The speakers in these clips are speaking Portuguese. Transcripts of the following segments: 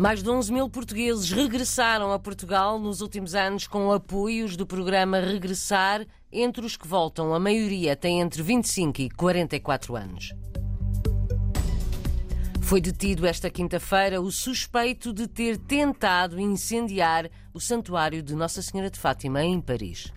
Mais de 11 mil portugueses regressaram a Portugal nos últimos anos com apoios do programa Regressar. Entre os que voltam, a maioria tem entre 25 e 44 anos. Foi detido esta quinta-feira o suspeito de ter tentado incendiar o Santuário de Nossa Senhora de Fátima em Paris.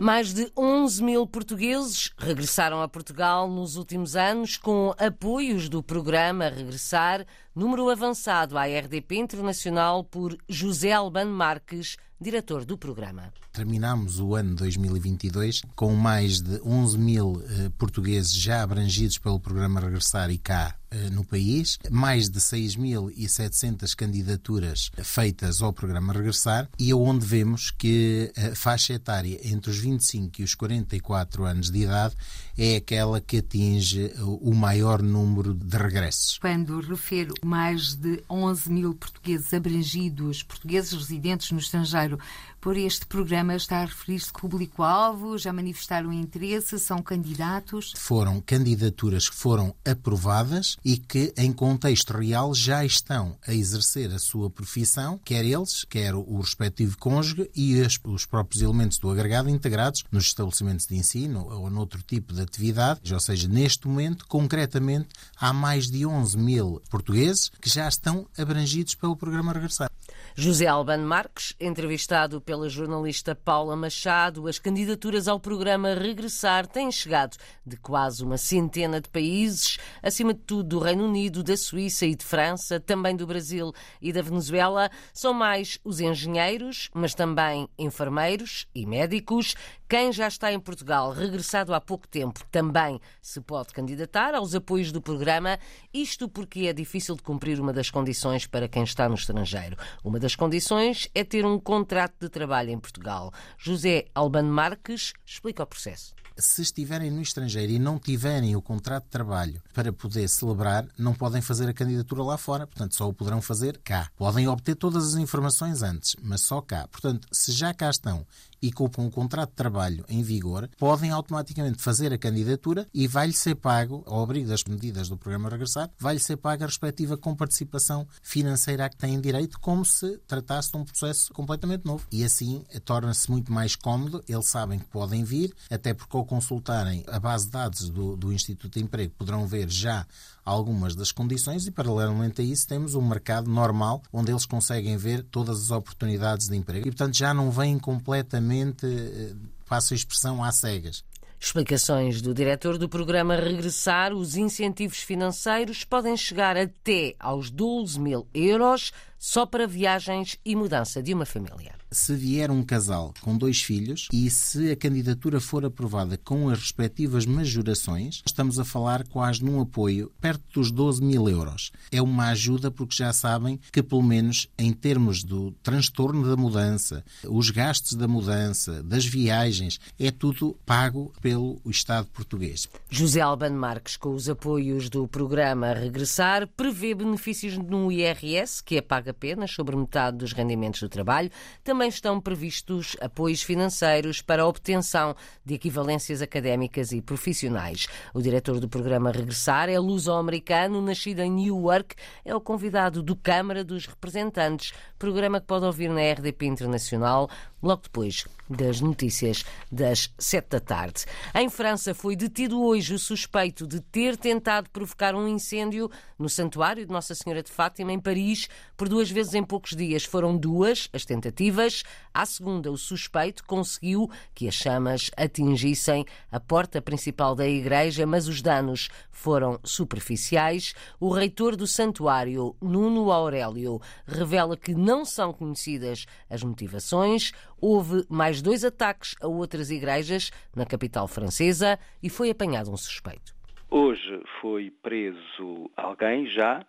Mais de 11 mil portugueses regressaram a Portugal nos últimos anos com apoios do programa Regressar, número avançado à RDP Internacional por José Albano Marques, diretor do programa. Terminamos o ano 2022 com mais de 11 mil eh, portugueses já abrangidos pelo programa Regressar e cá no país, mais de 6.700 candidaturas feitas ao programa Regressar e onde vemos que a faixa etária entre os 25 e os 44 anos de idade é aquela que atinge o maior número de regressos. Quando refiro mais de 11 mil portugueses abrangidos, portugueses residentes no estrangeiro, por este programa está a referir-se público-alvo? Já manifestaram interesse? São candidatos? Foram candidaturas que foram aprovadas e que, em contexto real, já estão a exercer a sua profissão, quer eles, quer o respectivo cônjuge e os próprios elementos do agregado integrados nos estabelecimentos de ensino ou noutro tipo de atividade. Ou seja, neste momento, concretamente, há mais de 11 mil portugueses que já estão abrangidos pelo programa Regressar. José Albano Marques, entrevistado pela jornalista Paula Machado, as candidaturas ao programa Regressar têm chegado de quase uma centena de países, acima de tudo do Reino Unido, da Suíça e de França, também do Brasil e da Venezuela. São mais os engenheiros, mas também enfermeiros e médicos. Quem já está em Portugal, regressado há pouco tempo, também se pode candidatar aos apoios do programa, isto porque é difícil de cumprir uma das condições para quem está no estrangeiro. Uma das condições é ter um contrato de trabalho em Portugal. José Albano Marques explica o processo se estiverem no estrangeiro e não tiverem o contrato de trabalho para poder celebrar, não podem fazer a candidatura lá fora, portanto, só o poderão fazer cá. Podem obter todas as informações antes, mas só cá. Portanto, se já cá estão e com um contrato de trabalho em vigor, podem automaticamente fazer a candidatura e vai-lhe ser pago, ao abrigo das medidas do programa Regressar, vai-lhe ser paga a respectiva comparticipação financeira a que têm direito, como se tratasse de um processo completamente novo. E assim torna-se muito mais cómodo, eles sabem que podem vir, até porque ao consultarem a base de dados do, do Instituto de Emprego poderão ver já algumas das condições e, paralelamente a isso, temos um mercado normal onde eles conseguem ver todas as oportunidades de emprego. E, portanto, já não vêm completamente, eh, passo a expressão, às cegas. Explicações do diretor do programa Regressar: os incentivos financeiros podem chegar até aos 12 mil euros só para viagens e mudança de uma família. Se vier um casal com dois filhos e se a candidatura for aprovada com as respectivas majorações, estamos a falar quase num apoio perto dos 12 mil euros. É uma ajuda porque já sabem que, pelo menos em termos do transtorno da mudança, os gastos da mudança, das viagens, é tudo pago pelo Estado português. José Albano Marques, com os apoios do programa Regressar, prevê benefícios no IRS, que é pago apenas sobre metade dos rendimentos do trabalho. Também estão previstos apoios financeiros para a obtenção de equivalências académicas e profissionais. O diretor do programa Regressar é luso-americano, nascido em Newark, é o convidado do Câmara dos Representantes, programa que pode ouvir na RDP Internacional logo depois das notícias das sete da tarde. Em França foi detido hoje o suspeito de ter tentado provocar um incêndio no Santuário de Nossa Senhora de Fátima, em Paris, por duas vezes em poucos dias. Foram duas as tentativas. À segunda, o suspeito conseguiu que as chamas atingissem a porta principal da igreja, mas os danos foram superficiais. O reitor do santuário, Nuno Aurélio, revela que não são conhecidas as motivações houve mais dois ataques a outras igrejas na capital francesa e foi apanhado um suspeito. Hoje foi preso alguém já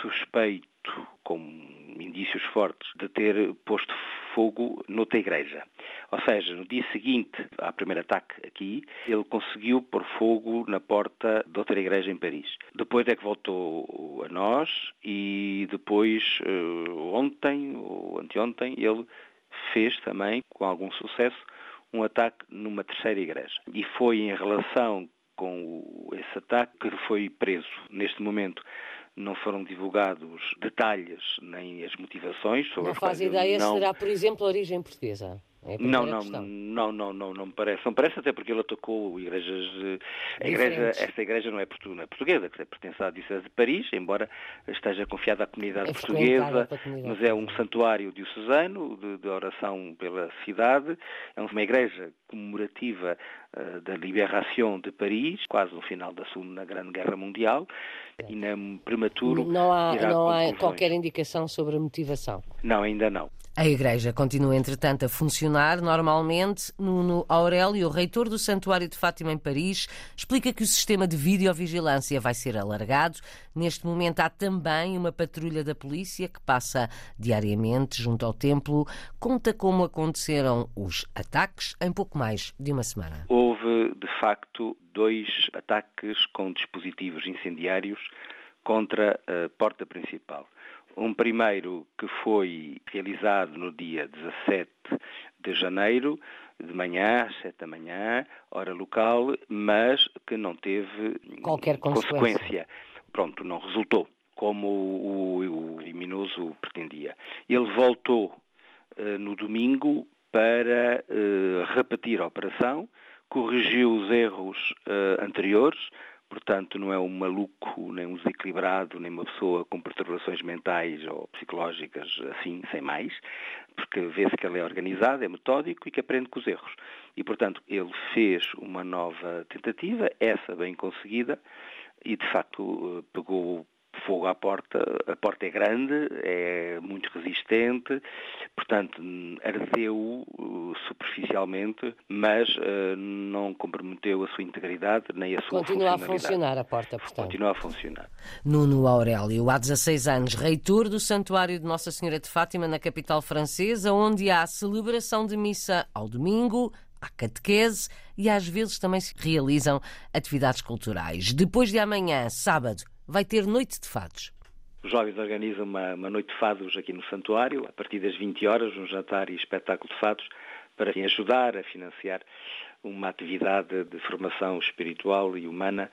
suspeito, com indícios fortes, de ter posto fogo noutra igreja. Ou seja, no dia seguinte ao primeiro ataque aqui, ele conseguiu pôr fogo na porta de outra igreja em Paris. Depois é que voltou a nós e depois, eh, ontem ou anteontem, ele fez também, com algum sucesso, um ataque numa terceira igreja. E foi em relação com esse ataque que foi preso. Neste momento não foram divulgados detalhes nem as motivações. Sobre não faz ideia não... se será, por exemplo, a origem portuguesa? É não, não, não, não, não, não me parece. Não parece até porque ele atacou igrejas. A igreja, esta igreja não é, é portuguesa, que pertence à Diocese de Paris, embora esteja confiada à comunidade é portuguesa, comunidade. mas é um santuário diocesano de, de oração pela cidade. É uma igreja comemorativa uh, da Liberação de Paris, quase no final da Segunda Grande Guerra Mundial, e na prematuro. Não há, não há qualquer indicação sobre a motivação? Não, ainda não. A Igreja continua, entretanto, a funcionar normalmente. Nuno Aurélio, reitor do Santuário de Fátima em Paris, explica que o sistema de videovigilância vai ser alargado. Neste momento há também uma patrulha da polícia que passa diariamente junto ao templo. Conta como aconteceram os ataques em pouco mais de uma semana. Houve, de facto, dois ataques com dispositivos incendiários contra a porta principal. Um primeiro que foi realizado no dia 17 de janeiro, de manhã, às 7 da manhã, hora local, mas que não teve qualquer consequência. consequência. Pronto, não resultou como o, o, o criminoso pretendia. Ele voltou uh, no domingo para uh, repetir a operação, corrigiu os erros uh, anteriores, Portanto, não é um maluco, nem um desequilibrado, nem uma pessoa com perturbações mentais ou psicológicas assim, sem mais, porque vê-se que ele é organizado, é metódico e que aprende com os erros. E, portanto, ele fez uma nova tentativa, essa bem conseguida, e de facto pegou fogo à porta. A porta é grande, é muito resistente, portanto, ardeu uh, superficialmente, mas uh, não comprometeu a sua integridade nem a sua Continua a funcionar a porta, portanto. Continua a funcionar. Nuno Aurélio, há 16 anos, reitor do Santuário de Nossa Senhora de Fátima, na capital francesa, onde há celebração de missa ao domingo, há catequese e às vezes também se realizam atividades culturais. Depois de amanhã, sábado, vai ter noite de fados. Os jovens organizam uma, uma, noite de fados aqui no santuário, a partir das 20 horas, um jantar e espetáculo de fados, para ajudar a financiar uma atividade de formação espiritual e humana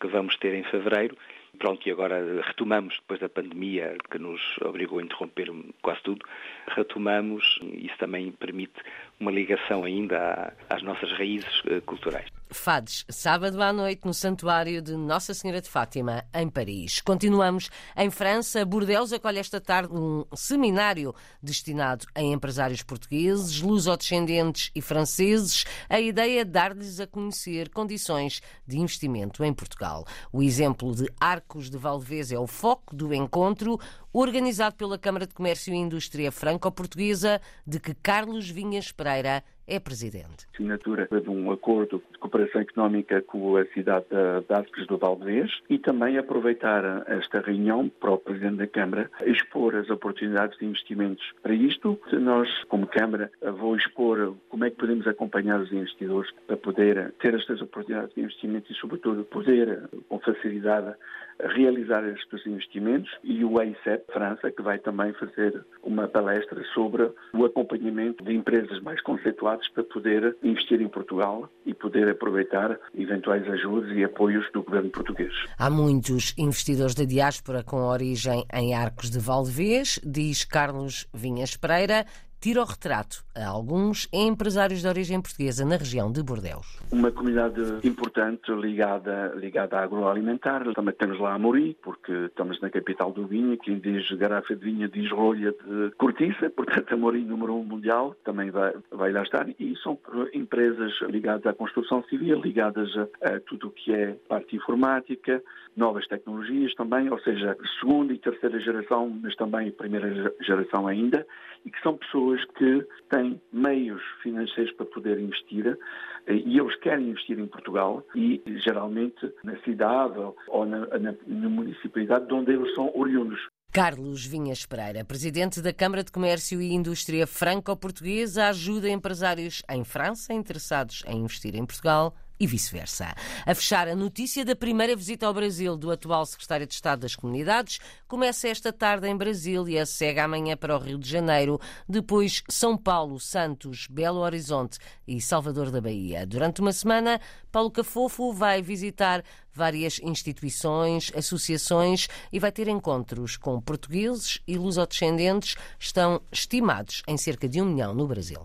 que vamos ter em fevereiro. Pronto, e agora retomamos, depois da pandemia que nos obrigou a interromper quase tudo, retomamos, isso também permite uma ligação ainda às nossas raízes eh, culturais. Fades, sábado à noite no Santuário de Nossa Senhora de Fátima, em Paris. Continuamos em França. Bordeaux acolhe esta tarde um seminário destinado a empresários portugueses, lusodescendentes e franceses. A ideia é dar-lhes a conhecer condições de investimento em Portugal. O exemplo de Arcos de Valdevez é o foco do encontro organizado pela Câmara de Comércio e Indústria Franco-Portuguesa, de que Carlos Vinhas Pereira é presidente. Assinatura de um acordo de cooperação económica com a cidade de Arcos do Valdez e também aproveitar esta reunião para o presidente da Câmara expor as oportunidades de investimentos. Para isto, nós, como Câmara, vou expor como é que podemos acompanhar os investidores para poder ter estas oportunidades de investimento e, sobretudo, poder, com facilidade, realizar estes investimentos e o AICEP França, que vai também fazer uma palestra sobre o acompanhamento de empresas mais conceituadas para poder investir em Portugal e poder aproveitar eventuais ajudas e apoios do governo português. Há muitos investidores da diáspora com origem em Arcos de Valdevez, diz Carlos Vinhas Pereira, tira o retrato a alguns empresários de origem portuguesa na região de Bordeaux. Uma comunidade importante ligada, ligada à agroalimentar. Também temos lá a Mori, porque estamos na capital do vinho. Quem diz garrafa de vinho diz rolha de cortiça, portanto a Mori número um mundial também vai, vai lá estar. E são empresas ligadas à construção civil, ligadas a, a tudo o que é parte informática, novas tecnologias também, ou seja, segunda e terceira geração, mas também primeira geração ainda, e que são pessoas que têm meios financeiros para poder investir eh, e eles querem investir em Portugal e geralmente na cidade ou na, na, na municipalidade de onde eles são oriundos. Carlos Vinhas Pereira, presidente da Câmara de Comércio e Indústria Franco-Portuguesa, ajuda empresários em França interessados em investir em Portugal e vice-versa. A fechar a notícia da primeira visita ao Brasil do atual secretário de Estado das Comunidades começa esta tarde em Brasília, segue amanhã para o Rio de Janeiro, depois São Paulo, Santos, Belo Horizonte e Salvador da Bahia. Durante uma semana, Paulo Cafofo vai visitar várias instituições, associações e vai ter encontros com portugueses e lusodescendentes. Estão estimados em cerca de um milhão no Brasil.